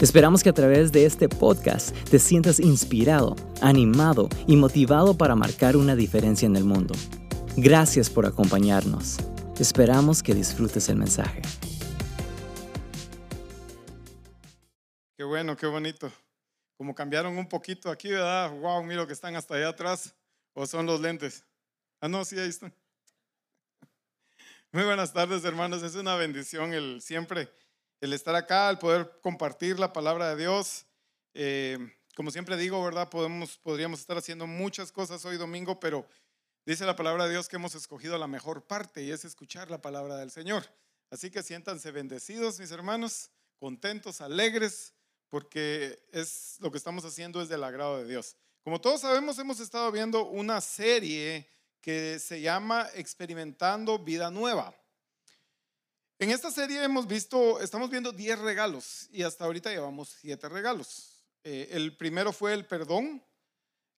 Esperamos que a través de este podcast te sientas inspirado, animado y motivado para marcar una diferencia en el mundo. Gracias por acompañarnos. Esperamos que disfrutes el mensaje. Qué bueno, qué bonito. Como cambiaron un poquito aquí, ¿verdad? Wow, miro que están hasta allá atrás. ¿O son los lentes? Ah, no, sí, ahí están. Muy buenas tardes, hermanos. Es una bendición el siempre el estar acá, el poder compartir la palabra de Dios. Eh, como siempre digo, ¿verdad? Podemos, podríamos estar haciendo muchas cosas hoy domingo, pero dice la palabra de Dios que hemos escogido la mejor parte y es escuchar la palabra del Señor. Así que siéntanse bendecidos, mis hermanos, contentos, alegres, porque es lo que estamos haciendo es del agrado de Dios. Como todos sabemos, hemos estado viendo una serie que se llama Experimentando Vida Nueva. En esta serie hemos visto, estamos viendo 10 regalos y hasta ahorita llevamos 7 regalos. Eh, el primero fue el perdón,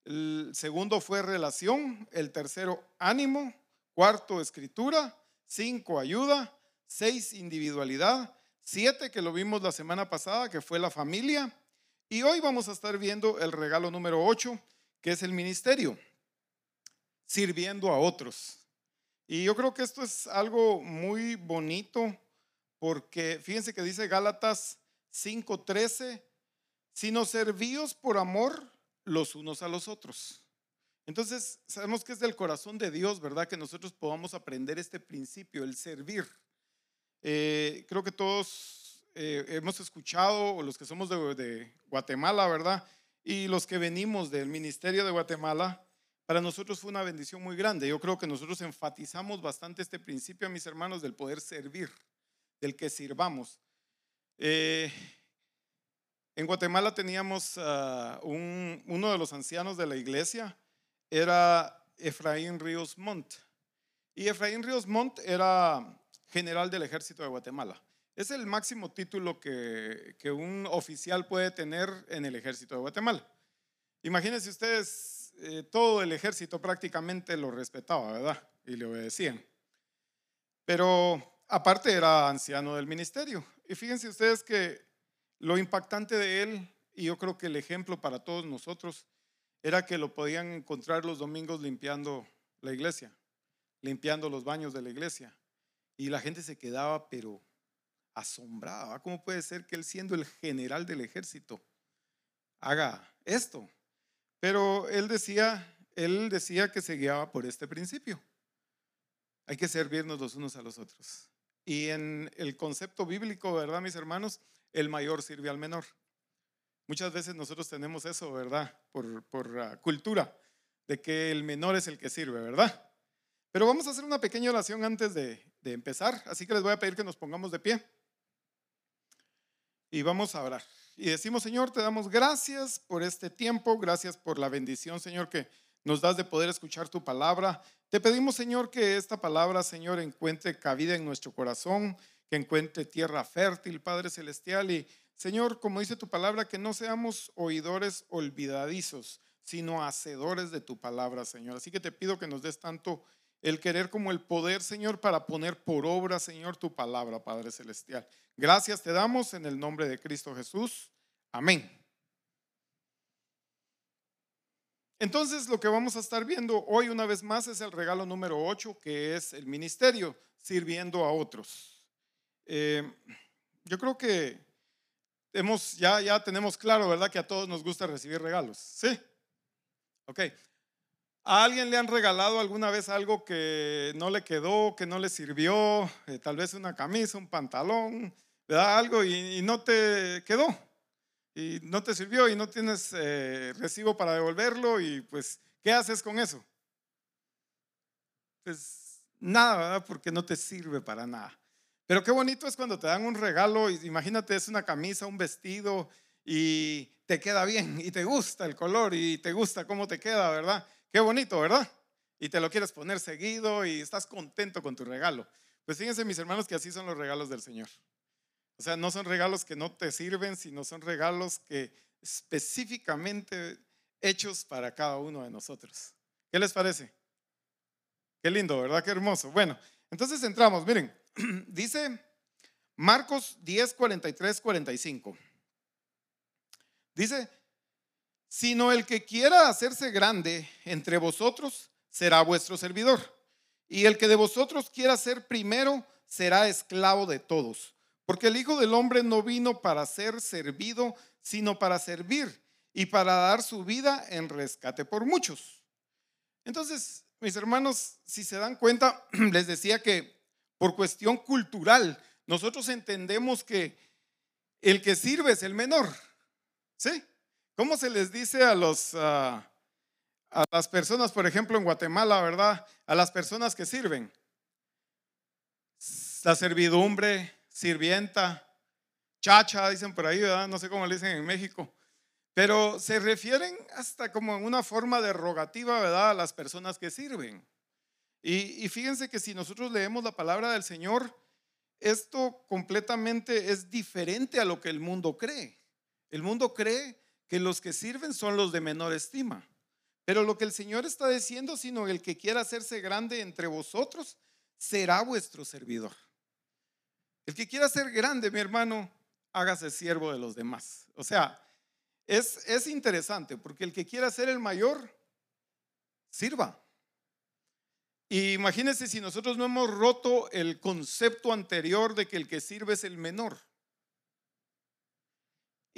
el segundo fue relación, el tercero ánimo, cuarto escritura, cinco ayuda, seis individualidad, siete que lo vimos la semana pasada, que fue la familia, y hoy vamos a estar viendo el regalo número 8, que es el ministerio, sirviendo a otros. Y yo creo que esto es algo muy bonito porque fíjense que dice Gálatas 5:13, sino servíos por amor los unos a los otros. Entonces, sabemos que es del corazón de Dios, ¿verdad? Que nosotros podamos aprender este principio, el servir. Eh, creo que todos eh, hemos escuchado, o los que somos de, de Guatemala, ¿verdad? Y los que venimos del Ministerio de Guatemala, para nosotros fue una bendición muy grande. Yo creo que nosotros enfatizamos bastante este principio, mis hermanos, del poder servir, del que sirvamos. Eh, en Guatemala teníamos uh, un, uno de los ancianos de la iglesia, era Efraín Ríos Montt. Y Efraín Ríos Montt era general del ejército de Guatemala. Es el máximo título que, que un oficial puede tener en el ejército de Guatemala. Imagínense ustedes eh, todo el ejército prácticamente lo respetaba, ¿verdad? Y le obedecían. Pero aparte era anciano del ministerio. Y fíjense ustedes que lo impactante de él, y yo creo que el ejemplo para todos nosotros, era que lo podían encontrar los domingos limpiando la iglesia, limpiando los baños de la iglesia. Y la gente se quedaba, pero asombrada. ¿Cómo puede ser que él, siendo el general del ejército, haga esto? Pero él decía, él decía que se guiaba por este principio. Hay que servirnos los unos a los otros. Y en el concepto bíblico, ¿verdad, mis hermanos? El mayor sirve al menor. Muchas veces nosotros tenemos eso, ¿verdad? Por, por cultura, de que el menor es el que sirve, ¿verdad? Pero vamos a hacer una pequeña oración antes de, de empezar, así que les voy a pedir que nos pongamos de pie. Y vamos a orar. Y decimos, Señor, te damos gracias por este tiempo, gracias por la bendición, Señor, que nos das de poder escuchar tu palabra. Te pedimos, Señor, que esta palabra, Señor, encuentre cabida en nuestro corazón, que encuentre tierra fértil, Padre Celestial. Y, Señor, como dice tu palabra, que no seamos oidores olvidadizos, sino hacedores de tu palabra, Señor. Así que te pido que nos des tanto el querer como el poder, Señor, para poner por obra, Señor, tu palabra, Padre Celestial. Gracias te damos en el nombre de Cristo Jesús. Amén. Entonces, lo que vamos a estar viendo hoy una vez más es el regalo número 8, que es el ministerio, sirviendo a otros. Eh, yo creo que hemos, ya, ya tenemos claro, ¿verdad? Que a todos nos gusta recibir regalos. ¿Sí? Ok. ¿A alguien le han regalado alguna vez algo que no le quedó, que no le sirvió? Eh, tal vez una camisa, un pantalón, da algo y, no te quedó y no te sirvió y no tienes eh, recibo para devolverlo y pues, ¿qué haces con eso? Pues nada, ¿verdad? Porque no te sirve para nada. Pero qué bonito es cuando te dan un regalo, imagínate, es una camisa, un vestido y te queda bien y te gusta el color y te gusta cómo te queda, ¿verdad? Qué bonito, ¿verdad? Y te lo quieres poner seguido y estás contento con tu regalo. Pues fíjense mis hermanos que así son los regalos del Señor. O sea, no son regalos que no te sirven, sino son regalos que específicamente hechos para cada uno de nosotros. ¿Qué les parece? Qué lindo, ¿verdad? Qué hermoso. Bueno, entonces entramos. Miren, dice Marcos 10, 43, 45. Dice, sino el que quiera hacerse grande entre vosotros será vuestro servidor. Y el que de vosotros quiera ser primero será esclavo de todos. Porque el Hijo del Hombre no vino para ser servido, sino para servir y para dar su vida en rescate por muchos. Entonces, mis hermanos, si se dan cuenta, les decía que por cuestión cultural, nosotros entendemos que el que sirve es el menor. ¿Sí? ¿Cómo se les dice a los... Ah, a las personas, por ejemplo, en Guatemala, ¿verdad? A las personas que sirven. La servidumbre, sirvienta, chacha, dicen por ahí, ¿verdad? No sé cómo le dicen en México. Pero se refieren hasta como en una forma derogativa, ¿verdad? A las personas que sirven. Y fíjense que si nosotros leemos la palabra del Señor, esto completamente es diferente a lo que el mundo cree. El mundo cree que los que sirven son los de menor estima. Pero lo que el Señor está diciendo, sino el que quiera hacerse grande entre vosotros, será vuestro servidor. El que quiera ser grande, mi hermano, hágase siervo de los demás. O sea, es, es interesante porque el que quiera ser el mayor, sirva. Imagínense si nosotros no hemos roto el concepto anterior de que el que sirve es el menor.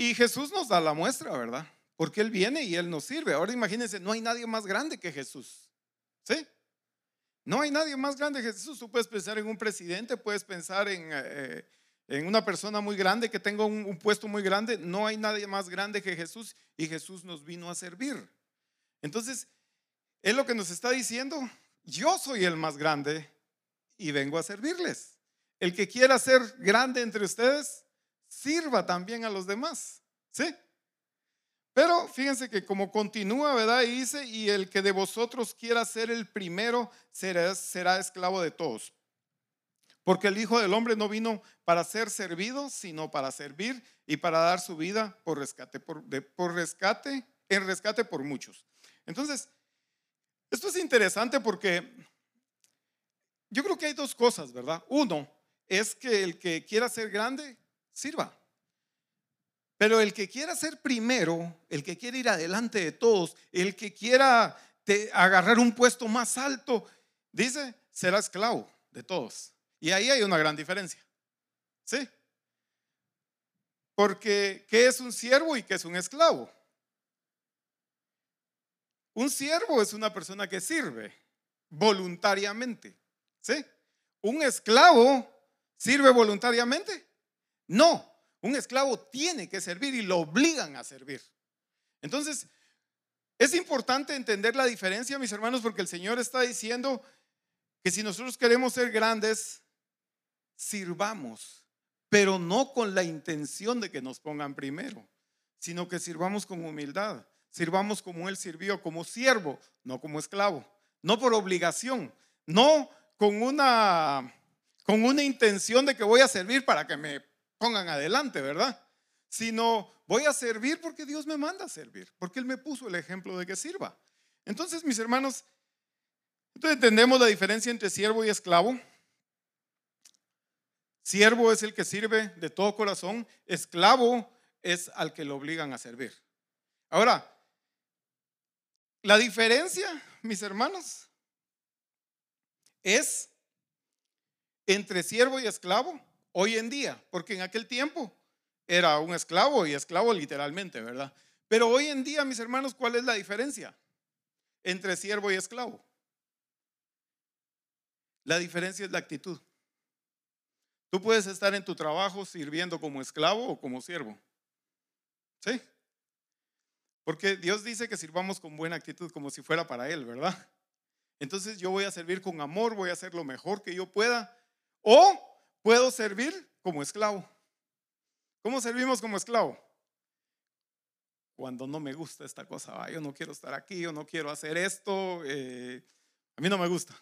Y Jesús nos da la muestra, ¿verdad? Porque Él viene y Él nos sirve. Ahora imagínense, no hay nadie más grande que Jesús. ¿Sí? No hay nadie más grande que Jesús. Tú puedes pensar en un presidente, puedes pensar en, eh, en una persona muy grande que tenga un, un, puesto muy grande. No hay nadie más grande que Jesús y Jesús nos vino a servir. Entonces, Él lo que nos está diciendo, yo soy el más grande y vengo a servirles. El que quiera ser grande entre ustedes, sirva también a los demás. ¿Sí? Pero fíjense que como continúa, ¿verdad? Y dice, y el que de vosotros quiera ser el primero será, esclavo de todos. Porque el Hijo del Hombre no vino para ser servido, sino para servir y para dar su vida por rescate, por rescate, en rescate por muchos. Entonces, esto es interesante porque yo creo que hay dos cosas, ¿verdad? Uno es que el que quiera ser grande, sirva. Pero el que quiera ser primero, el que quiera ir adelante de todos, el que quiera agarrar un puesto más alto, dice, será esclavo de todos. Y ahí hay una gran diferencia. ¿Sí? Porque, ¿qué es un siervo y qué es un esclavo? Un siervo es una persona que sirve voluntariamente. ¿Sí? ¿Un esclavo sirve voluntariamente? No, un esclavo tiene que servir y lo obligan a servir. Entonces, es importante entender la diferencia, mis hermanos, porque el Señor está diciendo que si nosotros queremos ser grandes, sirvamos, pero no con la intención de que nos pongan primero, sino que sirvamos con humildad, sirvamos como Él sirvió, como siervo, no como esclavo, no por obligación, no con una, con una intención de que voy a servir para que me pongan adelante, ¿verdad? Sino voy a servir porque Dios me manda a servir, porque Él me puso el ejemplo de que sirva. Entonces, mis hermanos, entonces entendemos la diferencia entre siervo y esclavo. Siervo es el que sirve de todo corazón, esclavo es al que lo obligan a servir. Ahora, la diferencia, mis hermanos, es entre siervo y esclavo hoy en día, porque en aquel tiempo era un esclavo y esclavo literalmente, ¿verdad? Pero hoy en día, mis hermanos, ¿cuál es la diferencia entre siervo y esclavo? La diferencia es la actitud. Tú puedes estar en tu trabajo sirviendo como esclavo o como siervo. ¿Sí? Porque Dios dice que sirvamos con buena actitud, como si fuera para Él, ¿verdad? Entonces yo voy a servir con amor, voy a hacer lo mejor que yo pueda. O puedo servir como esclavo. ¿Cómo servimos como esclavo? Cuando no me gusta esta cosa, yo no quiero estar aquí, yo no quiero hacer esto, eh, A mí no me gusta.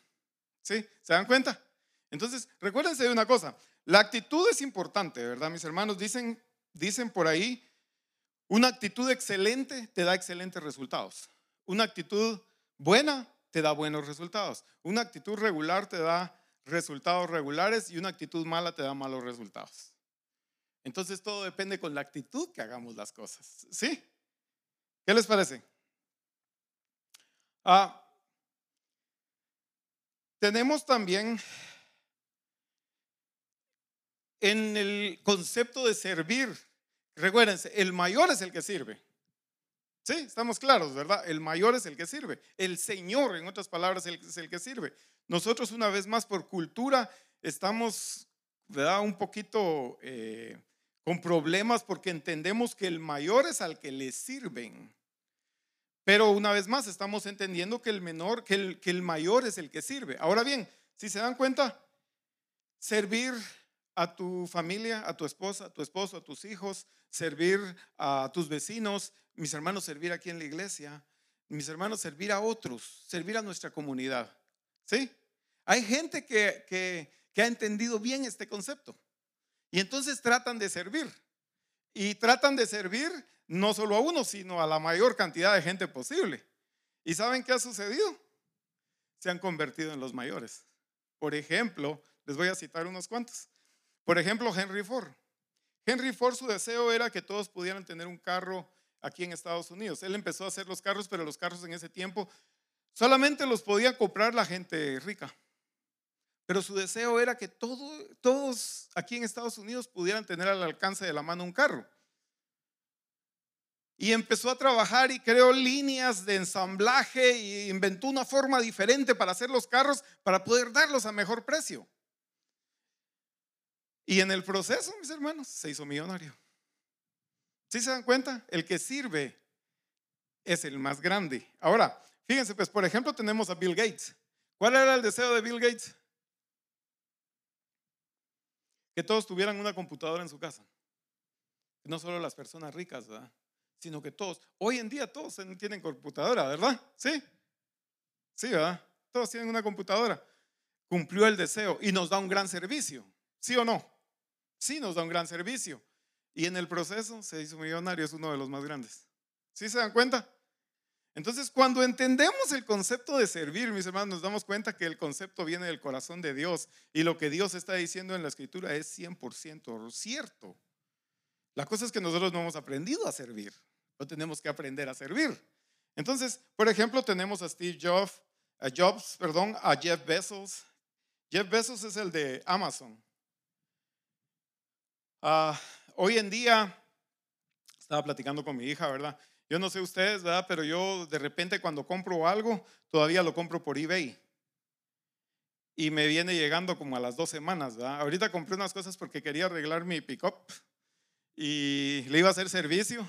¿Sí? ¿Se dan cuenta? Entonces, recuérdense de una cosa. La actitud es importante, ¿verdad? Mis hermanos dicen, dicen por ahí, una actitud excelente te da excelentes resultados. Una actitud buena te da buenos resultados. Una actitud regular te da resultados regulares y una actitud mala te da malos resultados. Entonces todo depende con la actitud que hagamos las cosas. ¿Sí? ¿Qué les parece? Ah, tenemos también en el concepto de servir, recuérdense, el mayor es el que sirve. Sí, estamos claros, ¿verdad? El mayor es el que sirve. El Señor, en otras palabras, es el que sirve. Nosotros, una vez más, por cultura, estamos, ¿verdad? Un poquito eh, con problemas porque entendemos que el mayor es al que le sirven. Pero una vez más, estamos entendiendo que el menor, que el, que el mayor es el que sirve. Ahora bien, si se dan cuenta, servir a tu familia, a tu esposa, a tu esposo, a tus hijos, servir a tus vecinos, mis hermanos, servir aquí en la iglesia, mis hermanos, servir a otros, servir a nuestra comunidad. ¿Sí? Hay gente que, que, ha entendido bien este concepto y entonces tratan de servir. Y tratan de servir no solo a uno, sino a la mayor cantidad de gente posible. ¿Y saben qué ha sucedido? Se han convertido en los mayores. Por ejemplo, les voy a citar unos cuantos. Por ejemplo, Henry Ford. Henry Ford, su deseo era que todos pudieran tener un carro aquí en Estados Unidos. Él empezó a hacer los carros, pero los carros en ese tiempo solamente los podía comprar la gente rica. Pero su deseo era que todos aquí en Estados Unidos pudieran tener al alcance de la mano un carro. Y empezó a trabajar y creó líneas de ensamblaje e inventó una forma diferente para hacer los carros para poder darlos a mejor precio. Y en el proceso, mis hermanos, se hizo millonario. ¿Sí se dan cuenta? El que sirve es el más grande. Ahora, fíjense, pues por ejemplo tenemos a Bill Gates. ¿Cuál era el deseo de Bill Gates? Que todos tuvieran una computadora en su casa. No solo las personas ricas, ¿verdad? Sino que todos, hoy en día todos tienen computadora, ¿verdad? Sí. Sí, ¿verdad? Todos tienen una computadora. Cumplió el deseo y nos da un gran servicio. ¿Sí o no? Sí, nos da un gran servicio. Y en el proceso se hizo millonario, es uno de los más grandes. ¿Sí se dan cuenta? Entonces, cuando entendemos el concepto de servir, mis hermanos, nos damos cuenta que el concepto viene del corazón de Dios y lo que Dios está diciendo en la escritura es 100% cierto. La cosa es que nosotros no hemos aprendido a servir, no tenemos que aprender a servir. Entonces, por ejemplo, tenemos a Steve Jobs, a Jobs, perdón, a Jeff Bezos. Jeff Bezos es el de Amazon. Uh, hoy en día, estaba platicando con mi hija, ¿verdad? Yo no sé ustedes, ¿verdad? Pero yo de repente cuando compro algo, todavía lo compro por eBay. Y me viene llegando como a las dos semanas, ¿verdad? Ahorita compré unas cosas porque quería arreglar mi pickup y le iba a hacer servicio.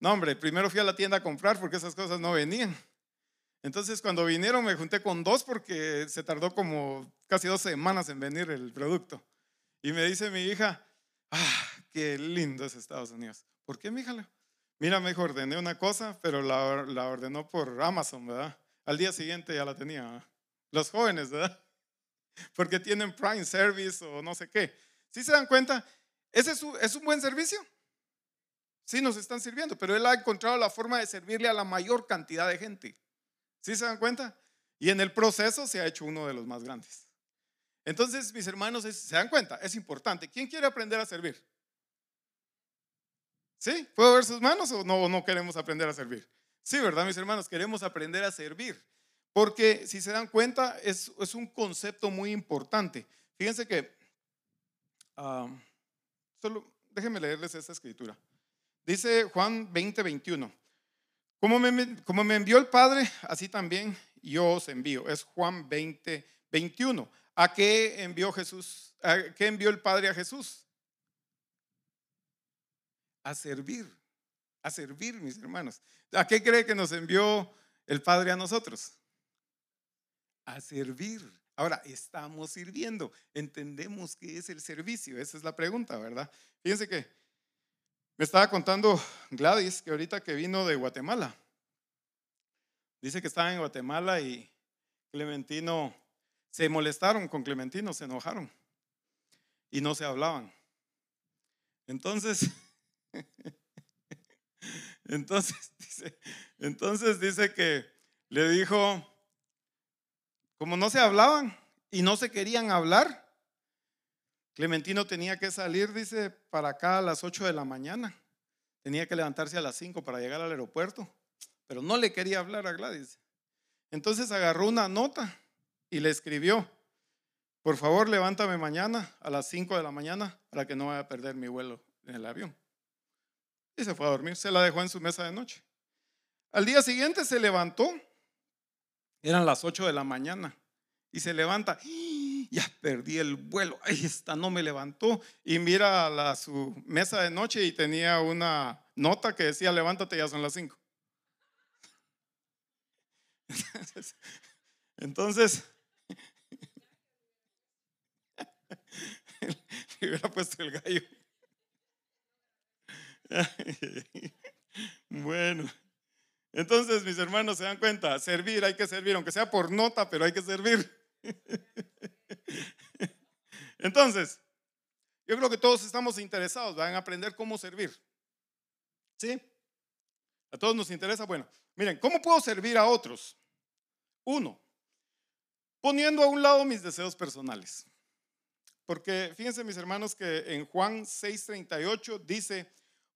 No, hombre, primero fui a la tienda a comprar porque esas cosas no venían. Entonces cuando vinieron me junté con dos porque se tardó como casi dos semanas en venir el producto. Y me dice mi hija, ah, qué lindo es Estados Unidos. ¿Por qué, hija? Mira, me ordené una cosa, pero la, la, ordenó por Amazon, ¿verdad? Al día siguiente ya la tenía. Los jóvenes, ¿verdad? Porque tienen Prime Service o no sé qué. ¿Sí se dan cuenta? ¿Ese es, es un buen servicio? Sí, nos están sirviendo, pero él ha encontrado la forma de servirle a la mayor cantidad de gente. ¿Sí se dan cuenta? Y en el proceso se ha hecho uno de los más grandes. Entonces, mis hermanos, ¿se dan cuenta? Es importante. ¿Quién quiere aprender a servir? ¿Sí? ¿Puedo ver sus manos o no, no queremos aprender a servir? Sí, ¿verdad, mis hermanos? Queremos aprender a servir. Porque si se dan cuenta, es, un concepto muy importante. Fíjense que, solo déjenme leerles esta escritura. Dice Juan 20, 21. Como me, como me envió el Padre, así también yo os envío. Es Juan 20, 21. ¿A qué envió Jesús? ¿A qué envió el Padre a Jesús? A servir, a servir, mis hermanos. ¿A qué cree que nos envió el Padre a nosotros? A servir. Ahora, estamos sirviendo. Entendemos qué es el servicio. Esa es la pregunta, ¿verdad? Fíjense que me estaba contando Gladys que ahorita que vino de Guatemala. Dice que estaba en Guatemala y Clementino, se molestaron con Clementino, se enojaron y no se hablaban. Entonces, entonces dice, entonces dice que le dijo, como no se hablaban y no se querían hablar, Clementino tenía que salir, dice, para acá a las 8 de la mañana. Tenía que levantarse a las 5 para llegar al aeropuerto, pero no le quería hablar a Gladys. Entonces agarró una nota y le escribió, por favor levántame mañana a las 5 de la mañana para que no vaya a perder mi vuelo en el avión. Y se fue a dormir, se la dejó en su mesa de noche. Al día siguiente se levantó, eran las 8 de la mañana, y se levanta, ya perdí el vuelo, ahí está, no me levantó. Y mira a su mesa de noche y tenía una nota que decía, levántate, ya son las 5. Entonces, entonces le hubiera puesto el gallo. Bueno, entonces mis hermanos se dan cuenta, servir, hay que servir, aunque sea por nota, pero hay que servir. Entonces, yo creo que todos estamos interesados en aprender cómo servir. ¿Sí? A todos nos interesa. Bueno, miren, ¿cómo puedo servir a otros? Uno, poniendo a un lado mis deseos personales. Porque fíjense mis hermanos que en Juan 6:38 dice,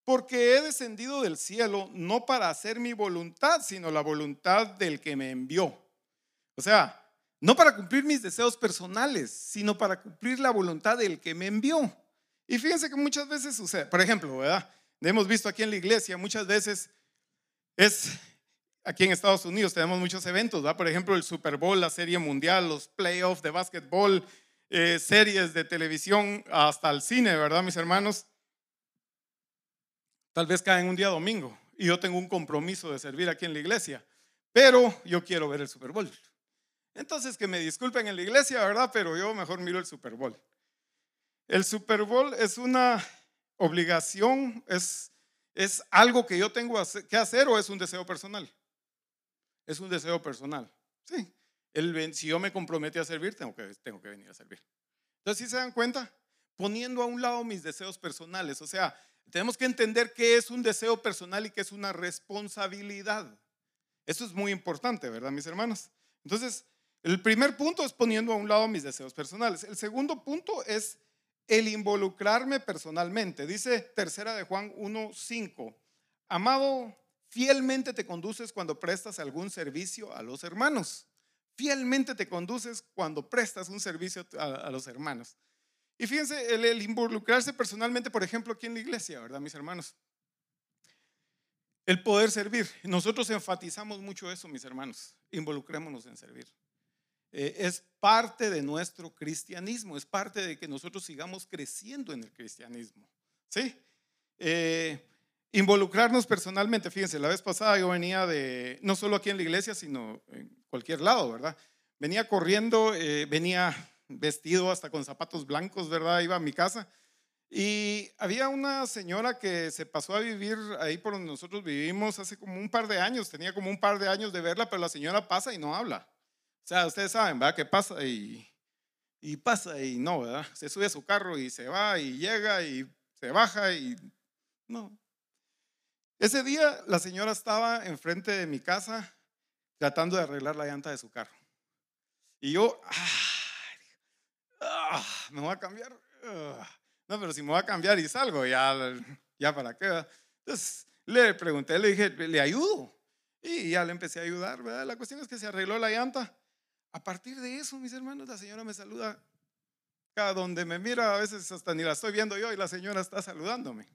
porque he descendido del cielo no para hacer mi voluntad, sino la voluntad del que me envió. O sea, no para cumplir mis deseos personales, sino para cumplir la voluntad del que me envió. Y fíjense que muchas veces sucede, por ejemplo, ¿verdad? Hemos visto aquí en la iglesia, muchas veces es, aquí en Estados Unidos tenemos muchos eventos, ¿verdad? Por ejemplo, el Super Bowl, la Serie Mundial, los playoffs de básquetbol, eh, series de televisión, hasta el cine, ¿verdad, mis hermanos? Tal vez caen un día domingo y yo tengo un compromiso de servir aquí en la iglesia, pero yo quiero ver el Super Bowl. Entonces que me disculpen en la iglesia, ¿verdad? Pero yo mejor miro el Super Bowl. El Super Bowl es una obligación, es, es algo que yo tengo que hacer o es un deseo personal. Es un deseo personal. Sí. El, si yo me comprometo a servir, tengo que, tengo que venir a servir. Entonces, si se dan cuenta, poniendo a un lado mis deseos personales, o sea, tenemos que entender qué es un deseo personal y qué es una responsabilidad. Eso es muy importante, ¿verdad, mis hermanos? Entonces, el primer punto es poniendo a un lado mis deseos personales. El segundo punto es el involucrarme personalmente. Dice tercera de Juan 1.5. Amado, fielmente te conduces cuando prestas algún servicio a los hermanos. Fielmente te conduces cuando prestas un servicio a, los hermanos. Y fíjense, el, involucrarse personalmente, por ejemplo, aquí en la iglesia, ¿verdad, mis hermanos? El poder servir. Nosotros enfatizamos mucho eso, mis hermanos. Involucrémonos en servir. Eh, es parte de nuestro cristianismo, es parte de que nosotros sigamos creciendo en el cristianismo. ¿Sí? Eh, involucrarnos personalmente, fíjense, la vez pasada yo venía de, no solo aquí en la iglesia, sino en cualquier lado, ¿verdad? Venía corriendo, eh, venía vestido hasta con zapatos blancos, ¿verdad? Iba a mi casa. Y había una señora que se pasó a vivir ahí por donde nosotros vivimos hace como un par de años, tenía como un par de años de verla, pero la señora pasa y no habla. O sea, ustedes saben, ¿verdad? Que pasa y, pasa y no, ¿verdad? Se sube a su carro y se va y llega y se baja y no. Ese día la señora estaba enfrente de mi casa tratando de arreglar la llanta de su carro. Y yo, ah, me voy a cambiar. Ah, no, pero si me voy a cambiar y salgo, ya, ya para qué. Entonces le pregunté, le dije, ¿le ayudo? Y ya le empecé a ayudar, ¿verdad? La cuestión es que se arregló la llanta. A partir de eso, mis hermanos, la señora me saluda. Cada donde me mira, a veces hasta ni la estoy viendo yo y la señora está saludándome.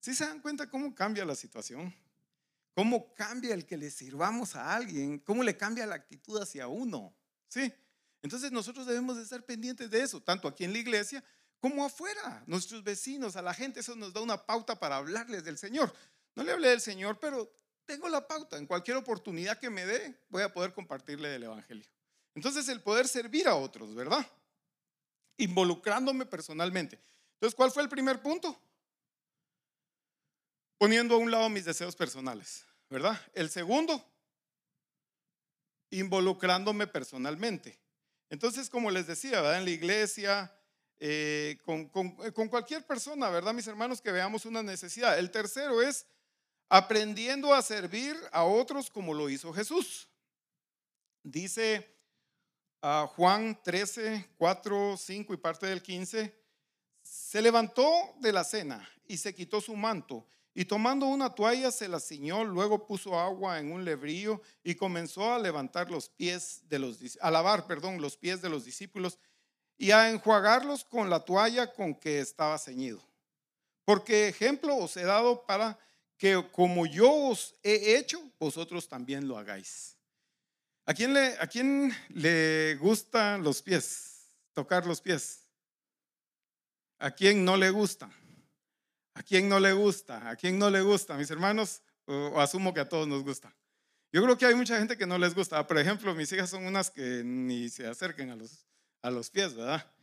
¿Sí se dan cuenta cómo cambia la situación? ¿Cómo cambia el que le sirvamos a alguien? ¿Cómo le cambia la actitud hacia uno? ¿Sí? Entonces nosotros debemos de estar pendientes de eso, tanto aquí en la iglesia como afuera, nuestros vecinos, a la gente, eso nos da una pauta para hablarles del Señor. No le hablé del Señor, pero tengo la pauta. En cualquier oportunidad que me dé, voy a poder compartirle del Evangelio. Entonces el poder servir a otros, ¿verdad? Involucrándome personalmente. Entonces, ¿cuál fue el primer punto? Poniendo a un lado mis deseos personales, ¿verdad? El segundo, involucrándome personalmente. Entonces, como les decía, ¿verdad? en la iglesia, eh, con, con, cualquier persona, ¿verdad, mis hermanos? Que veamos una necesidad. El tercero es aprendiendo a servir a otros como lo hizo Jesús. Dice a Juan 13, 4, 5 y parte del 15, se levantó de la cena y se quitó su manto y tomando una toalla se la ciñó, luego puso agua en un lebrillo y comenzó a levantar los pies de los a lavar, perdón, los pies de los discípulos y a enjuagarlos con la toalla con que estaba ceñido. Porque ejemplo os he dado para que como yo os he hecho, vosotros también lo hagáis. ¿A quién le, a quién le gustan los pies? Tocar los pies. ¿A quién no le gusta? ¿A quién no le gusta? ¿A quién no le gusta? Mis hermanos, o, asumo que a todos nos gusta. Yo creo que hay mucha gente que no les gusta. Por ejemplo, mis hijas son unas que ni se acerquen a los, a los pies, ¿verdad?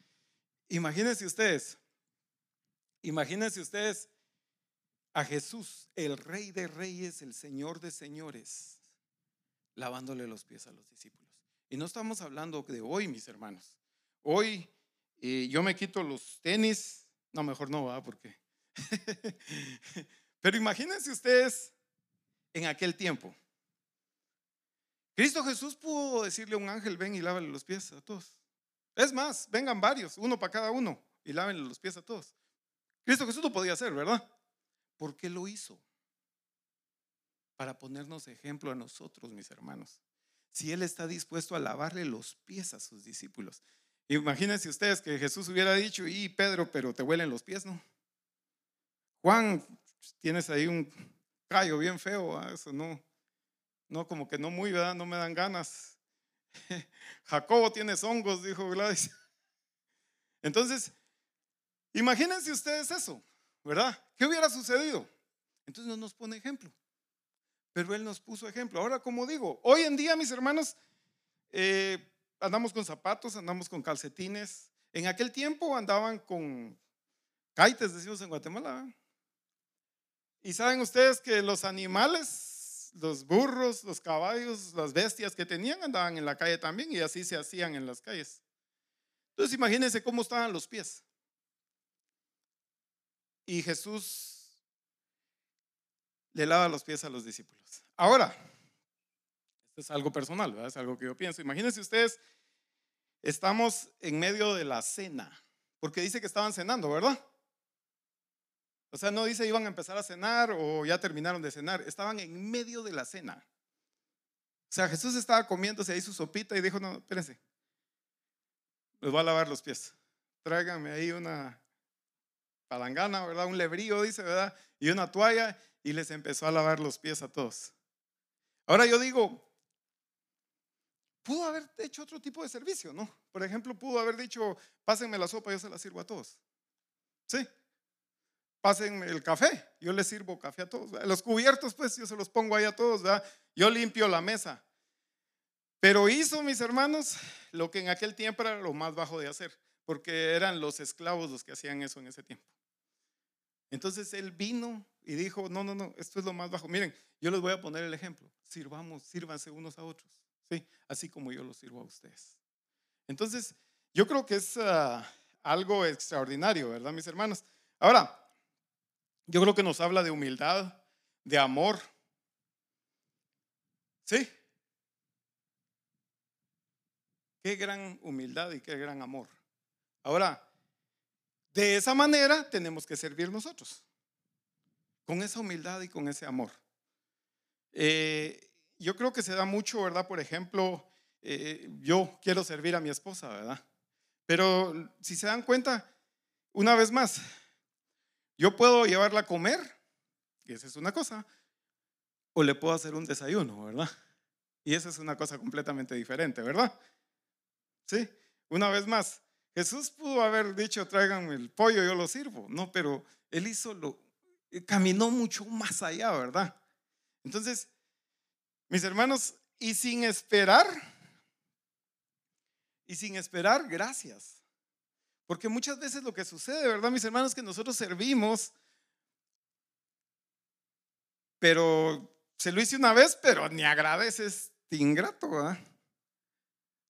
Imagínense ustedes, imagínense ustedes a Jesús, el rey de reyes, el señor de señores, lavándole los pies a los discípulos. Y no estamos hablando de hoy, mis hermanos. Hoy eh, yo me quito los tenis, no, mejor no, ¿verdad? Porque Pero imagínense ustedes en aquel tiempo. Cristo Jesús pudo decirle a un ángel, ven y lávale los pies a todos. Es más, vengan varios, uno para cada uno, y lávenle los pies a todos. Cristo Jesús lo podía hacer, ¿verdad? ¿Por qué lo hizo? Para ponernos ejemplo a nosotros, mis hermanos. Si Él está dispuesto a lavarle los pies a sus discípulos. Imagínense ustedes que Jesús hubiera dicho, y Pedro, pero te huelen los pies, ¿no? Juan, tienes ahí un callo bien feo, eso no, no, como que no muy, ¿verdad? No me dan ganas. Jacobo tienes hongos, dijo Gladys. Entonces, imagínense ustedes eso, ¿verdad? ¿Qué hubiera sucedido? Entonces no nos pone ejemplo. Pero Él nos puso ejemplo. Ahora, como digo, hoy en día, mis hermanos, eh, andamos con zapatos, andamos con calcetines. En aquel tiempo andaban con caites, decimos en Guatemala. Y saben ustedes que los animales, los burros, los caballos, las bestias que tenían andaban en la calle también y así se hacían en las calles. Entonces imagínense cómo estaban los pies. Y Jesús le lava los pies a los discípulos. Ahora, esto es algo personal, es algo que yo pienso. Imagínense ustedes, estamos en medio de la cena, porque dice que estaban cenando, ¿verdad? O sea, no dice iban a empezar a cenar o ya terminaron de cenar, estaban en medio de la cena. O sea, Jesús estaba comiéndose ahí su sopita y dijo, no, espérense, les voy a lavar los pies. Tráiganme ahí una palangana, ¿verdad? Un lebrío, dice, ¿verdad? Y una toalla y les empezó a lavar los pies a todos. Ahora yo digo, pudo haber hecho otro tipo de servicio, ¿no? Por ejemplo, pudo haber dicho, pásenme la sopa, yo se la sirvo a todos. ¿Sí? Pasen el café, yo les sirvo café a todos. Los cubiertos, pues yo se los pongo ahí a todos, ¿verdad? Yo limpio la mesa. Pero hizo, mis hermanos, lo que en aquel tiempo era lo más bajo de hacer, porque eran los esclavos los que hacían eso en ese tiempo. Entonces él vino y dijo, no, no, no, esto es lo más bajo. Miren, yo les voy a poner el ejemplo. Sirvamos, sírvanse unos a otros, ¿sí? Así como yo los sirvo a ustedes. Entonces, yo creo que es ah, algo extraordinario, ¿verdad, mis hermanos? Ahora, yo creo que nos habla de humildad, de amor. ¿Sí? Qué gran humildad y qué gran amor. Ahora, de esa manera tenemos que servir nosotros, con esa humildad y con ese amor. Eh, yo creo que se da mucho, ¿verdad? Por ejemplo, eh, yo quiero servir a mi esposa, ¿verdad? Pero si se dan cuenta, una vez más, yo puedo llevarla a comer, y esa es una cosa, o le puedo hacer un desayuno, ¿verdad? Y esa es una cosa completamente diferente, ¿verdad? Sí, una vez más, Jesús pudo haber dicho, tráiganme el pollo, yo lo sirvo, no, pero él hizo lo, eh, caminó mucho más allá, ¿verdad? Entonces, mis hermanos, y sin esperar, y sin esperar, gracias. Porque muchas veces lo que sucede, ¿verdad, mis hermanos? Que nosotros servimos, pero se lo hice una vez, pero ni agradeces, ingrato, ¿verdad?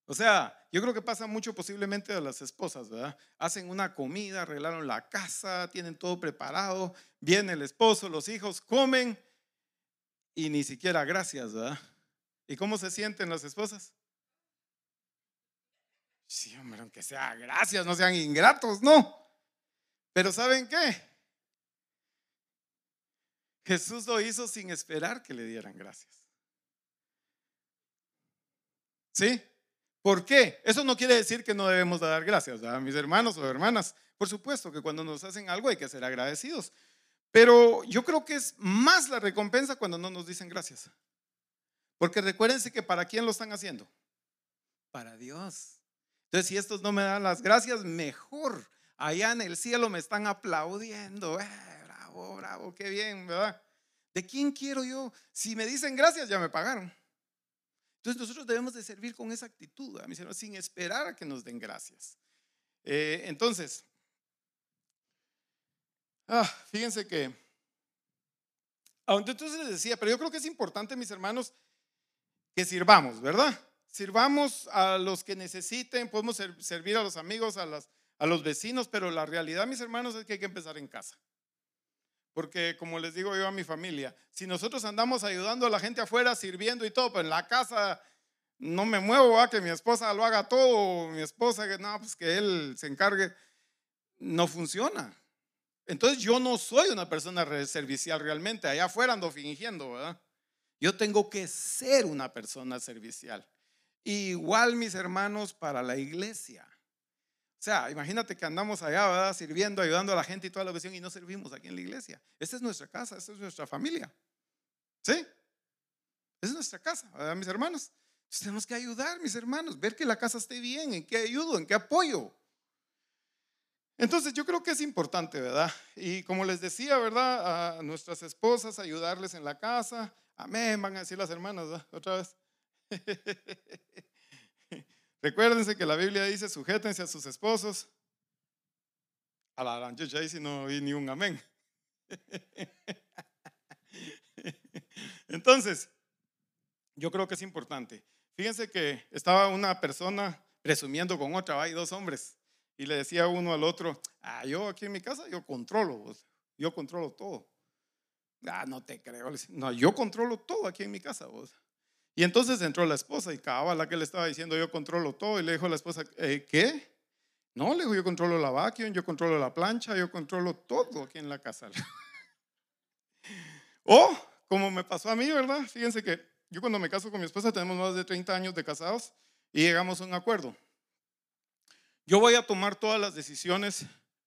O sea, yo creo que pasa mucho posiblemente a las esposas, ¿verdad? Hacen una comida, arreglaron la casa, tienen todo preparado, viene el esposo, los hijos, comen y ni siquiera gracias, ¿verdad? ¿Y cómo se sienten las esposas? Sí, hombre, aunque sea gracias, no sean ingratos, no. Pero ¿saben qué? Jesús lo hizo sin esperar que le dieran gracias. ¿Sí? ¿Por qué? Eso no quiere decir que no debemos dar gracias a mis hermanos o hermanas. Por supuesto que cuando nos hacen algo hay que ser agradecidos. Pero yo creo que es más la recompensa cuando no nos dicen gracias. Porque recuérdense que para quién lo están haciendo? Para Dios. Entonces, si estos no me dan las gracias, mejor. Allá en el cielo me están aplaudiendo. Eh, bravo, bravo, qué bien, ¿verdad? ¿De quién quiero yo? Si me dicen gracias, ya me pagaron. Entonces nosotros debemos de servir con esa actitud, mis hermanos, sin esperar a que nos den gracias. Eh, entonces, ah, fíjense que, entonces les decía, pero yo creo que es importante, mis hermanos, que sirvamos, ¿verdad? Sirvamos a los que necesiten, podemos servir a los amigos, a, los vecinos, pero la realidad, mis hermanos, es que hay que empezar en casa. Porque como les digo yo a mi familia, si nosotros andamos ayudando a la gente afuera, sirviendo y todo, pero en la casa no me muevo a que mi esposa lo haga todo, mi esposa que no, pues que él se encargue, no funciona. Entonces yo no soy una persona servicial realmente, allá afuera ando fingiendo, ¿verdad? Yo tengo que ser una persona servicial. Igual mis hermanos para la iglesia. O sea, imagínate que andamos allá, ¿verdad? Sirviendo, ayudando a la gente y toda la visión y no servimos aquí en la iglesia. Esta es nuestra casa, esta es nuestra familia. ¿Sí? Es nuestra casa, ¿verdad, mis hermanos? Entonces tenemos que ayudar, mis hermanos, ver que la casa esté bien, en qué ayudo, en qué apoyo. Entonces yo creo que es importante, ¿verdad? Y como les decía, ¿verdad? A nuestras esposas, ayudarles en la casa. Amén, van a decir las hermanas, ¿verdad? Otra vez. Recuérdense que la Biblia dice, sujétense a sus esposos. A la yo si no oí ni un amén. Entonces, yo creo que es importante. Fíjense que estaba una persona presumiendo con otra, hay dos hombres, y le decía uno al otro, ah, yo aquí en mi casa, yo controlo, yo controlo todo. Ah, no te creo. No, yo controlo todo aquí en mi casa. Y entonces entró la esposa y cabal la que le estaba diciendo yo controlo todo y le dijo a la esposa, eh, ¿qué? No, le dijo yo controlo la vacuum, yo controlo la plancha, yo controlo todo aquí en la casa. o como me pasó a mí, ¿verdad? Fíjense que yo cuando me caso con mi esposa tenemos más de 30 años de casados y llegamos a un acuerdo. Yo voy a tomar todas las decisiones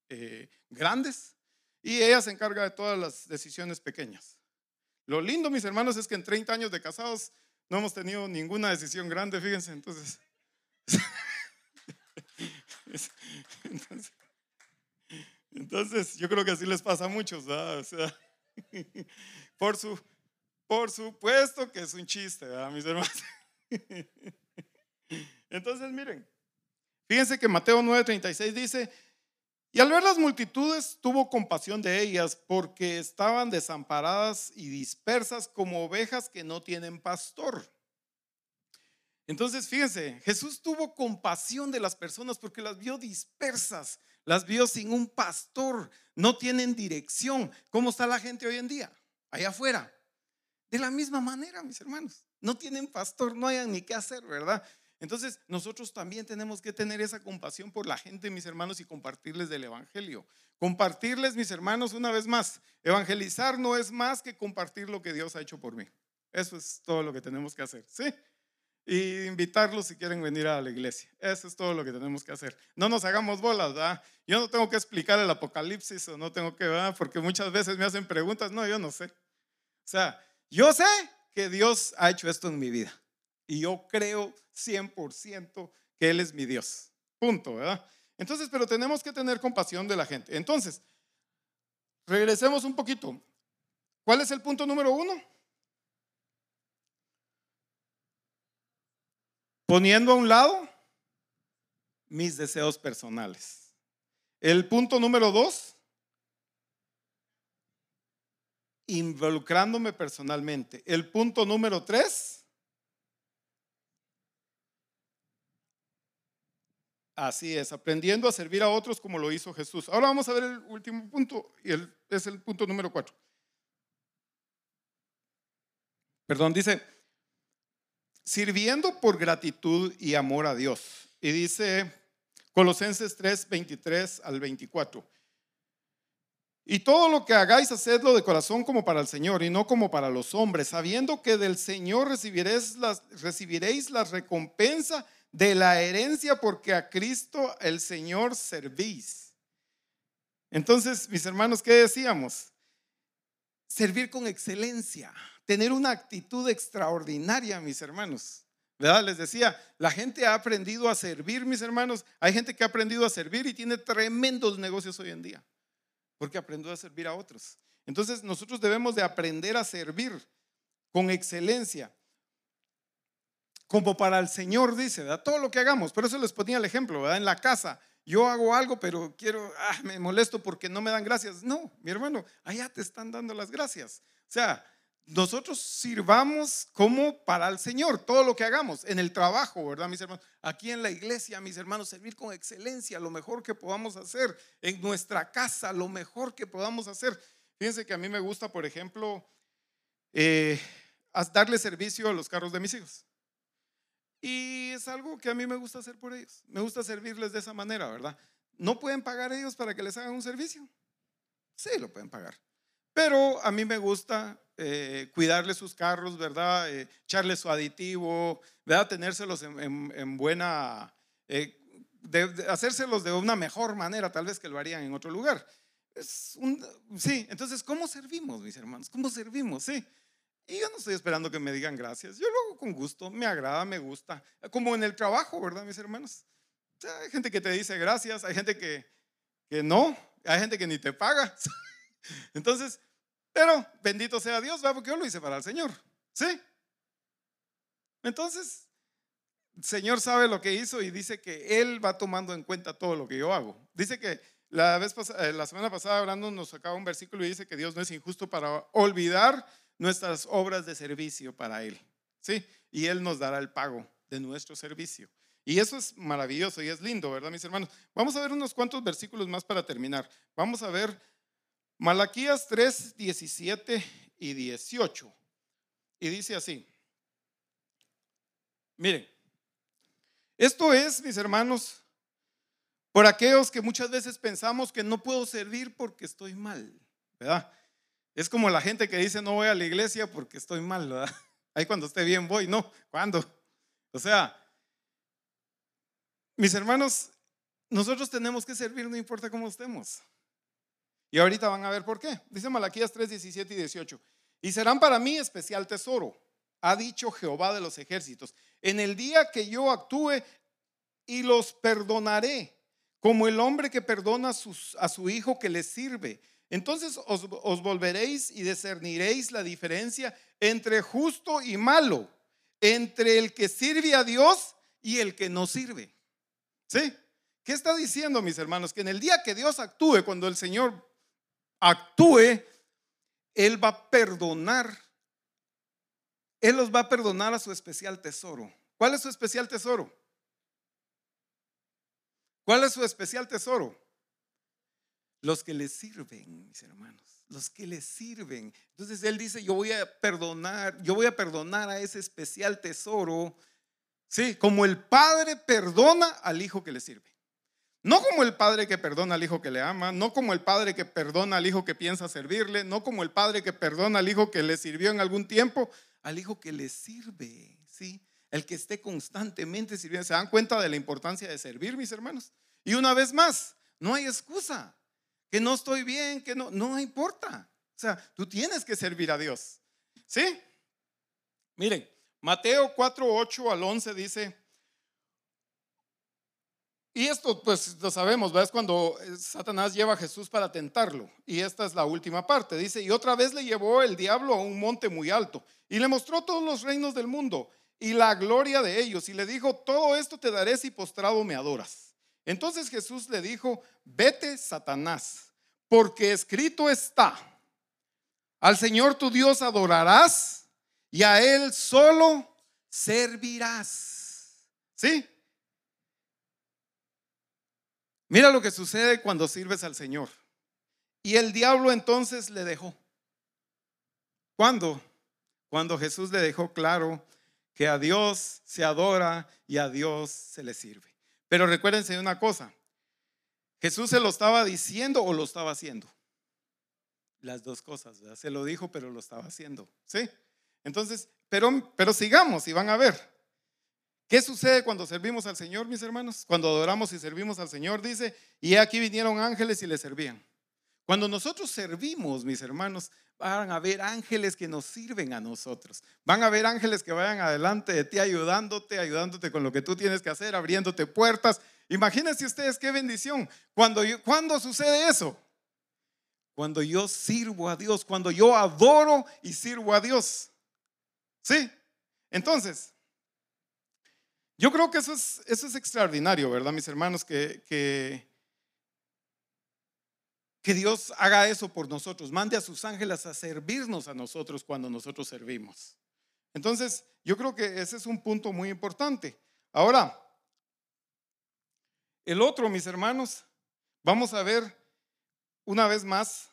eh, grandes y ella se encarga de todas las decisiones pequeñas. Lo lindo, mis hermanos, es que en 30 años de casados no hemos tenido ninguna decisión grande, fíjense, entonces. entonces, yo creo que así les pasa a muchos. O sea, por, su, por supuesto que es un chiste, ¿verdad, mis hermanos? Entonces, miren, fíjense que Mateo 9:36 dice, y al ver las multitudes tuvo compasión de ellas porque estaban desamparadas y dispersas como ovejas que no tienen pastor. Entonces, fíjense, Jesús tuvo compasión de las personas porque las vio dispersas, las vio sin un pastor, no tienen dirección. ¿Cómo está la gente hoy en día? Allá afuera. De la misma manera, mis hermanos. No tienen pastor, no hayan ni qué hacer, ¿verdad? Entonces, nosotros también tenemos que tener esa compasión por la gente, mis hermanos, y compartirles del Evangelio. Compartirles, mis hermanos, una vez más, evangelizar no es más que compartir lo que Dios ha hecho por mí. Eso es todo lo que tenemos que hacer, ¿sí? Y invitarlos si quieren venir a la iglesia. Eso es todo lo que tenemos que hacer. No nos hagamos bolas, ¿verdad? Yo no tengo que explicar el apocalipsis o no tengo que, ¿verdad? Porque muchas veces me hacen preguntas. No, yo no sé. O sea, yo sé que Dios ha hecho esto en mi vida. Y yo creo 100% que Él es mi Dios. Punto, ¿verdad? Entonces, pero tenemos que tener compasión de la gente. Entonces, regresemos un poquito. ¿Cuál es el punto número uno? Poniendo a un lado mis deseos personales. El punto número dos, involucrándome personalmente. El punto número tres, Así es, aprendiendo a servir a otros como lo hizo Jesús. Ahora vamos a ver el último punto, y es el punto número cuatro. Perdón, dice, sirviendo por gratitud y amor a Dios. Y dice Colosenses 3, 23 al 24. Y todo lo que hagáis, hacedlo de corazón como para el Señor y no como para los hombres, sabiendo que del Señor recibiréis, recibiréis la recompensa de la herencia porque a Cristo el Señor servís. Entonces, mis hermanos, ¿qué decíamos? Servir con excelencia, tener una actitud extraordinaria, mis hermanos. ¿Verdad? Les decía, la gente ha aprendido a servir, mis hermanos. Hay gente que ha aprendido a servir y tiene tremendos negocios hoy en día porque aprendió a servir a otros. Entonces nosotros debemos de aprender a servir con excelencia, como para el Señor dice, ¿verdad? todo lo que hagamos. Por eso les ponía el ejemplo, ¿verdad? en la casa. Yo hago algo, pero quiero, ah, me molesto porque no me dan gracias. No, mi hermano, allá te están dando las gracias. O sea, nosotros sirvamos como para el Señor, todo lo que hagamos, en el trabajo, ¿verdad, mis hermanos? Aquí en la iglesia, mis hermanos, servir con excelencia, lo mejor que podamos hacer, en nuestra casa, lo mejor que podamos hacer. Fíjense que a mí me gusta, por ejemplo, eh, darle servicio a los carros de mis hijos. Y es algo que a mí me gusta hacer por ellos. Me gusta servirles de esa manera, ¿verdad? ¿No pueden pagar ellos para que les hagan un servicio? Sí, lo pueden pagar. Pero a mí me gusta eh, cuidarle sus carros, ¿verdad? Eh, echarle su aditivo, ¿verdad? Tenérselos en, buena, eh, hacérselos de una mejor manera, tal vez que lo harían en otro lugar. Sí, entonces, ¿cómo servimos, mis hermanos? ¿Cómo servimos? Sí. Y yo no estoy esperando que me digan gracias. Yo lo hago con gusto, me agrada, me gusta. Como en el trabajo, ¿verdad, mis hermanos? hay gente que te dice gracias, hay gente que, que no, hay gente que ni te paga. Entonces, pero bendito sea Dios, ¿va? porque yo lo hice para el Señor. ¿Sí? Entonces, el Señor sabe lo que hizo y dice que Él va tomando en cuenta todo lo que yo hago. Dice que la, vez eh, la semana pasada hablando nos sacaba un versículo y dice que Dios no es injusto para olvidar nuestras obras de servicio para Él. ¿Sí? Y Él nos dará el pago de nuestro servicio. Y eso es maravilloso y es lindo, ¿verdad, mis hermanos? Vamos a ver unos cuantos versículos más para terminar. Vamos a ver Malaquías 3, 17 y 18. Y dice así. Miren, esto es, mis hermanos, por aquellos que muchas veces pensamos que no puedo servir porque estoy mal, ¿verdad? Es como la gente que dice no voy a la iglesia porque estoy mal, ¿verdad? Ahí cuando esté bien voy, no, ¿cuándo? O sea, mis hermanos, nosotros tenemos que servir no importa cómo estemos. Y ahorita van a ver por qué. Dice Malaquías 3, 17 y 18. Y serán para mí especial tesoro, ha dicho Jehová de los ejércitos. En el día que yo actúe y los perdonaré, como el hombre que perdona a, su hijo que le sirve. Entonces os, volveréis y discerniréis la diferencia entre justo y malo, entre el que sirve a Dios y el que no sirve. ¿Sí? ¿Qué está diciendo, mis hermanos? Que en el día que Dios actúe, cuando el Señor actúe, Él va a perdonar. Él los va a perdonar a su especial tesoro. ¿Cuál es su especial tesoro? ¿Cuál es su especial tesoro? Los que le sirven, mis hermanos, los que le sirven. Entonces él dice, yo voy a perdonar, yo voy a perdonar a ese especial tesoro, sí, como el padre perdona al hijo que le sirve. No como el padre que perdona al hijo que le ama, no como el padre que perdona al hijo que piensa servirle, no como el padre que perdona al hijo que le sirvió en algún tiempo, al hijo que le sirve, ¿sí? El que esté constantemente sirviendo. ¿Se dan cuenta de la importancia de servir, mis hermanos? Y una vez más, no hay excusa. Que no estoy bien, que no, no importa. O sea, tú tienes que servir a Dios. ¿Sí? Miren, Mateo 4, 8 al 11 dice, y esto pues lo sabemos, ¿verdad? Es cuando eh, Satanás lleva a Jesús para tentarlo. Y esta es la última parte. Dice, y otra vez le llevó el diablo a un monte muy alto y le mostró todos los reinos del mundo y la gloria de ellos. Y le dijo, todo esto te daré si postrado me adoras. Entonces Jesús le dijo, vete Satanás, porque escrito está, al Señor tu Dios adorarás y a Él solo servirás. ¿Sí? Mira lo que sucede cuando sirves al Señor. Y el diablo entonces le dejó. ¿Cuándo? Cuando Jesús le dejó claro que a Dios se adora y a Dios se le sirve. Pero recuérdense una cosa, Jesús se lo estaba diciendo o lo estaba haciendo. Las dos cosas, ¿verdad? Se lo dijo, pero lo estaba haciendo. ¿Sí? Entonces, pero, pero sigamos y van a ver. ¿Qué sucede cuando servimos al Señor, mis hermanos? Cuando adoramos y servimos al Señor, dice, y aquí vinieron ángeles y le servían. Cuando nosotros servimos, mis hermanos, van a ver ángeles que nos sirven a nosotros. Van a ver ángeles que vayan adelante de ti ayudándote, ayudándote con lo que tú tienes que hacer, abriéndote puertas. Imagínense ustedes qué bendición. Cuando, ¿Cuándo sucede eso? Cuando yo sirvo a Dios, cuando yo adoro y sirvo a Dios. ¿Sí? Entonces, yo creo que eso es, eso es extraordinario, ¿verdad, mis hermanos? Que, que, que Dios haga eso por nosotros, mande a sus ángeles a servirnos a nosotros cuando nosotros servimos. Entonces, yo creo que ese es un punto muy importante. Ahora, el otro, mis hermanos, vamos a ver una vez más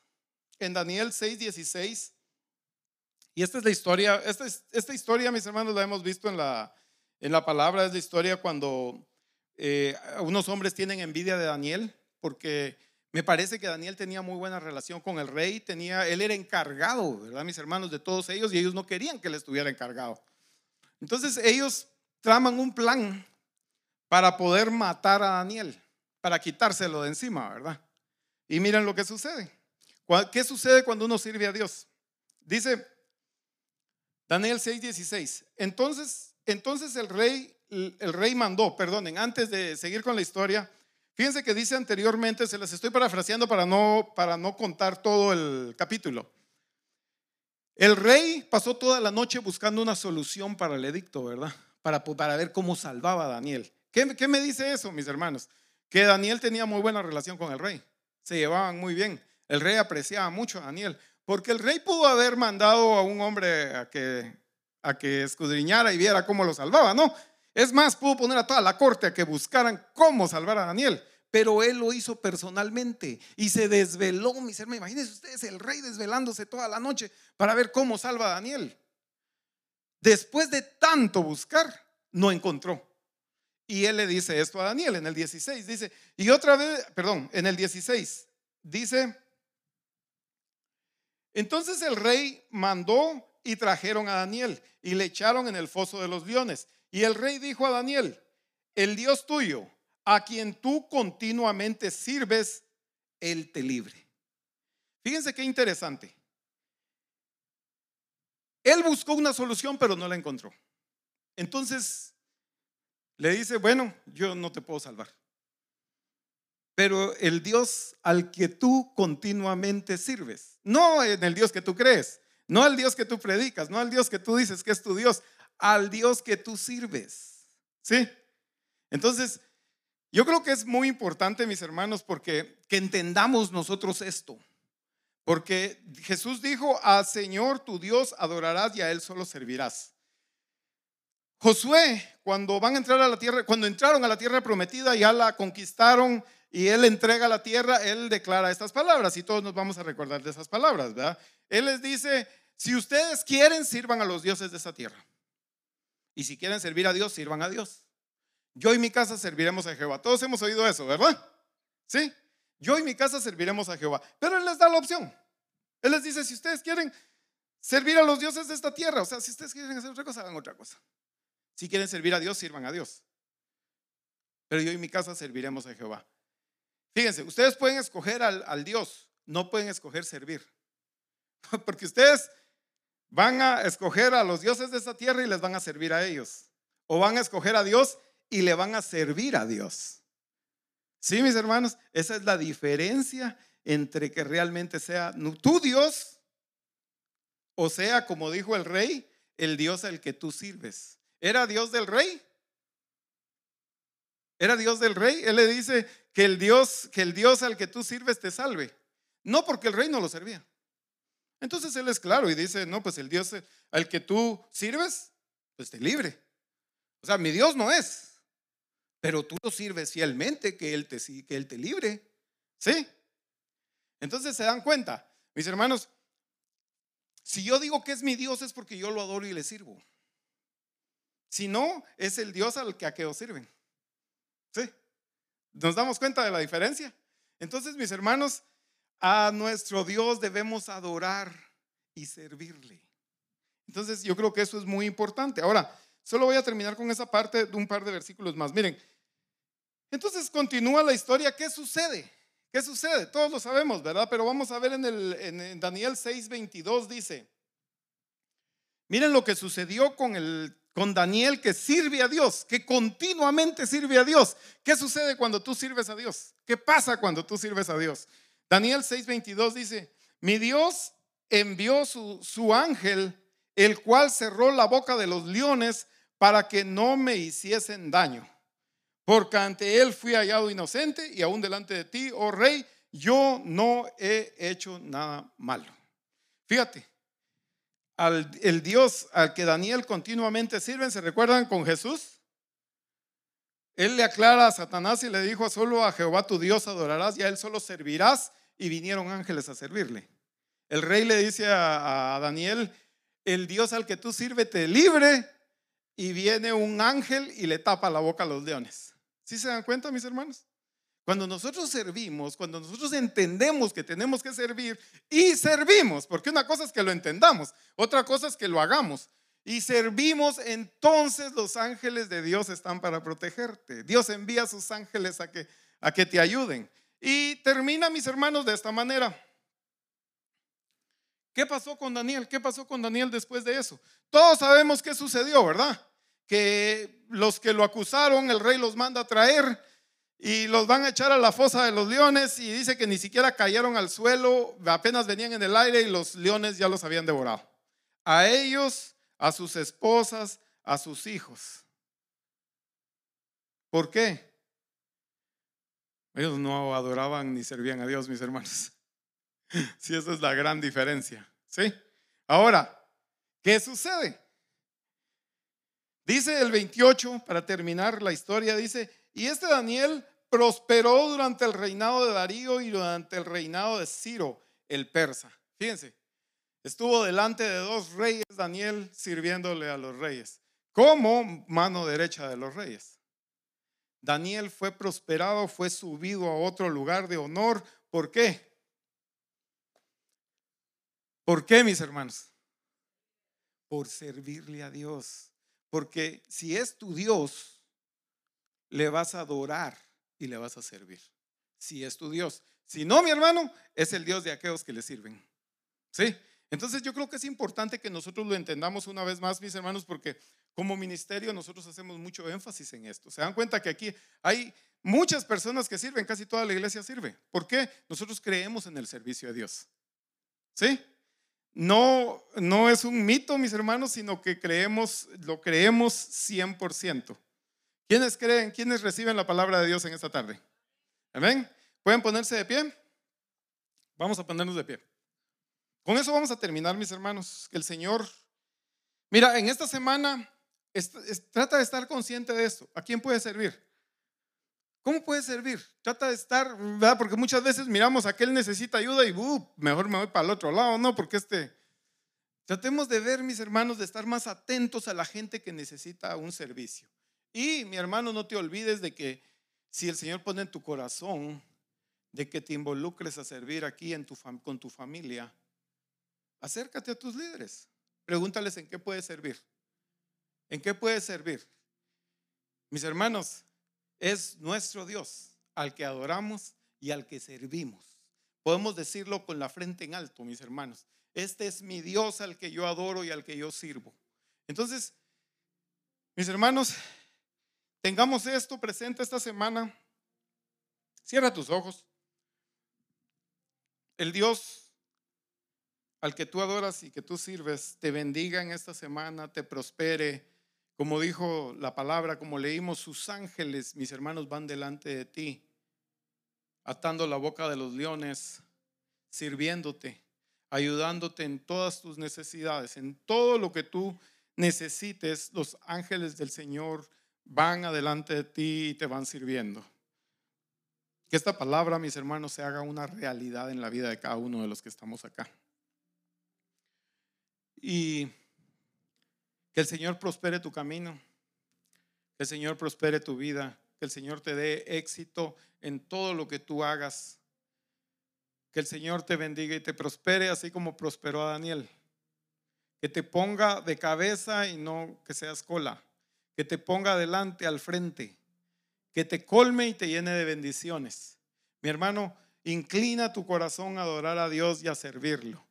en Daniel 6:16. Y esta es la historia, esta, esta historia, mis hermanos, la hemos visto en la, en la palabra es la historia cuando eh, unos hombres tienen envidia de Daniel, porque me parece que Daniel tenía muy buena relación con el rey, tenía, él era encargado, ¿verdad, mis hermanos, de todos ellos, y ellos no querían que él estuviera encargado. Entonces ellos traman un plan para poder matar a Daniel, para quitárselo de encima, ¿verdad? Y miren lo que sucede. ¿Qué sucede cuando uno sirve a Dios? Dice Daniel 6:16. Entonces entonces el rey, el rey mandó, perdonen, antes de seguir con la historia, fíjense que dice anteriormente, se las estoy parafraseando para no, para no contar todo el capítulo. El rey pasó toda la noche buscando una solución para el edicto, ¿verdad? Para, para ver cómo salvaba a Daniel. ¿Qué, ¿Qué me dice eso, mis hermanos? Que Daniel tenía muy buena relación con el rey. Se llevaban muy bien. El rey apreciaba mucho a Daniel. Porque el rey pudo haber mandado a un hombre a que a que escudriñara y viera cómo lo salvaba, no. Es más, pudo poner a toda la corte a que buscaran cómo salvar a Daniel, pero él lo hizo personalmente y se desveló, mis hermanos. Imagínense ustedes el rey desvelándose toda la noche para ver cómo salva a Daniel. Después de tanto buscar, no encontró. Y él le dice esto a Daniel en el 16, dice, y otra vez, perdón, en el 16, dice, entonces el rey mandó y trajeron a Daniel y le echaron en el foso de los leones. Y el rey dijo a Daniel, el Dios tuyo, a quien tú continuamente sirves, él te libre. Fíjense qué interesante. Él buscó una solución, pero no la encontró. Entonces le dice, bueno, yo no te puedo salvar. Pero el Dios al que tú continuamente sirves, no en el Dios que tú crees, no al Dios que tú predicas, no al Dios que tú dices que es tu Dios, al Dios que tú sirves. ¿Sí? Entonces, yo creo que es muy importante, mis hermanos, porque que entendamos nosotros esto. Porque Jesús dijo, al Señor tu Dios adorarás y a Él solo servirás. Josué, cuando van a entrar a la tierra, cuando entraron a la tierra prometida, ya la conquistaron y Él entrega la tierra, Él declara estas palabras y todos nos vamos a recordar de esas palabras, ¿verdad? Él les dice, si ustedes quieren, sirvan a los dioses de esa tierra. Y si quieren servir a Dios, sirvan a Dios. Yo y mi casa serviremos a Jehová. Todos hemos oído eso, ¿verdad? Sí. Yo y mi casa serviremos a Jehová. Pero Él les da la opción. Él les dice, si ustedes quieren servir a los dioses de esta tierra, o sea, si ustedes quieren hacer otra cosa, hagan otra cosa. Si quieren servir a Dios, sirvan a Dios. Pero yo y mi casa serviremos a Jehová. Fíjense, ustedes pueden escoger al, al Dios, no pueden escoger servir. Porque ustedes van a escoger a los dioses de esta tierra y les van a servir a ellos. O van a escoger a Dios y le van a servir a Dios. Sí, mis hermanos, esa es la diferencia entre que realmente sea tu Dios o sea, como dijo el rey, el Dios al que tú sirves. ¿Era Dios del rey? ¿Era Dios del rey? Él le dice que el Dios, que el Dios al que tú sirves te salve. No porque el rey no lo servía. Entonces él es claro y dice, no, pues el Dios al que tú sirves, pues te libre. O sea, mi Dios no es, pero tú lo sirves fielmente, que Él te, que él te libre. ¿Sí? Entonces se dan cuenta, mis hermanos, si yo digo que es mi Dios es porque yo lo adoro y le sirvo. Si no, es el Dios al que aquellos sirven. ¿Sí? ¿Nos damos cuenta de la diferencia? Entonces, mis hermanos, a nuestro Dios debemos adorar y servirle. Entonces, yo creo que eso es muy importante. Ahora, solo voy a terminar con esa parte de un par de versículos más. Miren, entonces continúa la historia. ¿Qué sucede? ¿Qué sucede? Todos lo sabemos, ¿verdad? Pero vamos a ver en, el, en Daniel 6:22 dice, miren lo que sucedió con el con Daniel que sirve a Dios, que continuamente sirve a Dios. ¿Qué sucede cuando tú sirves a Dios? ¿Qué pasa cuando tú sirves a Dios? Daniel 6:22 dice, mi Dios envió su, su ángel, el cual cerró la boca de los leones para que no me hiciesen daño. Porque ante él fui hallado inocente y aún delante de ti, oh rey, yo no he hecho nada malo. Fíjate, al el Dios al que Daniel continuamente sirve, ¿se recuerdan con Jesús? Él le aclara a Satanás y le dijo, solo a Jehová tu Dios adorarás y a él solo servirás. Y vinieron ángeles a servirle. El rey le dice a, a Daniel, el Dios al que tú sirves te libre y viene un ángel y le tapa la boca a los leones. ¿Sí se dan cuenta, mis hermanos? Cuando nosotros servimos, cuando nosotros entendemos que tenemos que servir y servimos, porque una cosa es que lo entendamos, otra cosa es que lo hagamos. Y servimos, entonces los ángeles de Dios están para protegerte. Dios envía a sus ángeles a que, a que te ayuden. Y termina, mis hermanos, de esta manera. ¿Qué pasó con Daniel? ¿Qué pasó con Daniel después de eso? Todos sabemos qué sucedió, ¿verdad? Que los que lo acusaron, el rey los manda a traer y los van a echar a la fosa de los leones y dice que ni siquiera cayeron al suelo, apenas venían en el aire y los leones ya los habían devorado. A ellos, a sus esposas, a sus hijos. ¿Por qué? Ellos no adoraban ni servían a Dios, mis hermanos. Sí, esa es la gran diferencia. ¿Sí? Ahora, ¿qué sucede? Dice el 28, para terminar la historia, dice, y este Daniel prosperó durante el reinado de Darío y durante el reinado de Ciro, el persa. Fíjense, estuvo delante de dos reyes Daniel sirviéndole a los reyes, como mano derecha de los reyes. Daniel fue prosperado, fue subido a otro lugar de honor. ¿Por qué? ¿Por qué, mis hermanos? Por servirle a Dios. Porque si es tu Dios, le vas a adorar y le vas a servir. Si es tu Dios. Si no, mi hermano, es el Dios de aquellos que le sirven. ¿Sí? Entonces yo creo que es importante que nosotros lo entendamos una vez más, mis hermanos, porque como ministerio nosotros hacemos mucho énfasis en esto. Se dan cuenta que aquí hay muchas personas que sirven, casi toda la iglesia sirve. ¿Por qué? Nosotros creemos en el servicio de Dios. ¿Sí? No, no es un mito, mis hermanos, sino que creemos, lo creemos 100%. ¿Quiénes creen, quiénes reciben la palabra de Dios en esta tarde? Amén. ¿Pueden ponerse de pie? Vamos a ponernos de pie. Con eso vamos a terminar, mis hermanos. Que el Señor, mira, en esta semana trata de estar consciente de esto. ¿A quién puede servir? ¿Cómo puede servir? Trata de estar, ¿verdad? Porque muchas veces miramos a aquel necesita ayuda y uh, mejor me voy para el otro lado, ¿no? Porque este... Tratemos de ver, mis hermanos, de estar más atentos a la gente que necesita un servicio. Y mi hermano, no te olvides de que si el Señor pone en tu corazón de que te involucres a servir aquí en tu con tu familia, acércate a tus líderes. Pregúntales en qué puedes servir. ¿En qué puedes servir? Mis hermanos, es nuestro Dios al que adoramos y al que servimos. Podemos decirlo con la frente en alto, mis hermanos. Este es mi Dios al que yo adoro y al que yo sirvo. Entonces, mis hermanos, tengamos esto presente esta semana. Cierra tus ojos. El Dios al que tú adoras y que tú sirves te bendiga en esta semana, te prospere. Como dijo la palabra, como leímos, sus ángeles, mis hermanos, van delante de ti, atando la boca de los leones, sirviéndote, ayudándote en todas tus necesidades, en todo lo que tú necesites. Los ángeles del Señor van adelante de ti y te van sirviendo. Que esta palabra, mis hermanos, se haga una realidad en la vida de cada uno de los que estamos acá. Y que el Señor prospere tu camino, que el Señor prospere tu vida, que el Señor te dé éxito en todo lo que tú hagas. Que el Señor te bendiga y te prospere así como prosperó a Daniel. Que te ponga de cabeza y no que seas cola. Que te ponga adelante, al frente. Que te colme y te llene de bendiciones. Mi hermano, inclina tu corazón a adorar a Dios y a servirlo.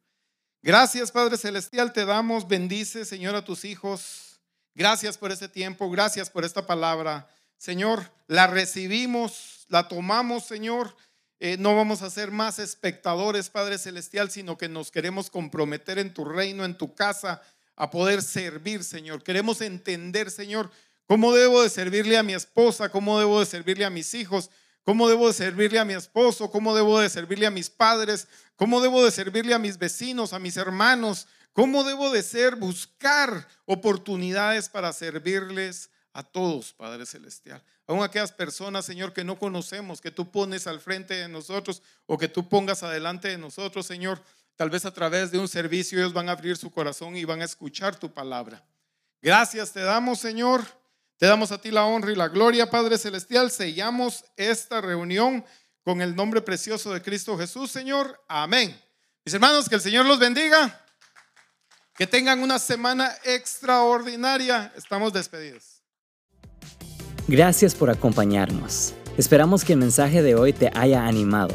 Gracias, Padre Celestial, te damos, bendice, Señor, a tus hijos. Gracias por este tiempo, gracias por esta palabra. Señor, la recibimos, la tomamos, Señor. Eh, no vamos a ser más espectadores, Padre Celestial, sino que nos queremos comprometer en tu reino, en tu casa, a poder servir, Señor. Queremos entender, Señor, cómo debo de servirle a mi esposa, cómo debo de servirle a mis hijos, cómo debo de servirle a mi esposo, cómo debo de servirle a mis padres, cómo debo de servirle a mis vecinos, a mis hermanos, cómo debo de ser, buscar oportunidades para servirles a todos, Padre Celestial. Aún aquellas personas, Señor, que no conocemos, que tú pones al frente de nosotros o que tú pongas adelante de nosotros, Señor, tal vez a través de un servicio ellos van a abrir su corazón y van a escuchar tu palabra. Gracias te damos, Señor. Te damos a ti la honra y la gloria, Padre Celestial. Sellamos esta reunión con el nombre precioso de Cristo Jesús, Señor. Amén. Mis hermanos, que el Señor los bendiga. Que tengan una semana extraordinaria. Estamos despedidos. Gracias por acompañarnos. Esperamos que el mensaje de hoy te haya animado.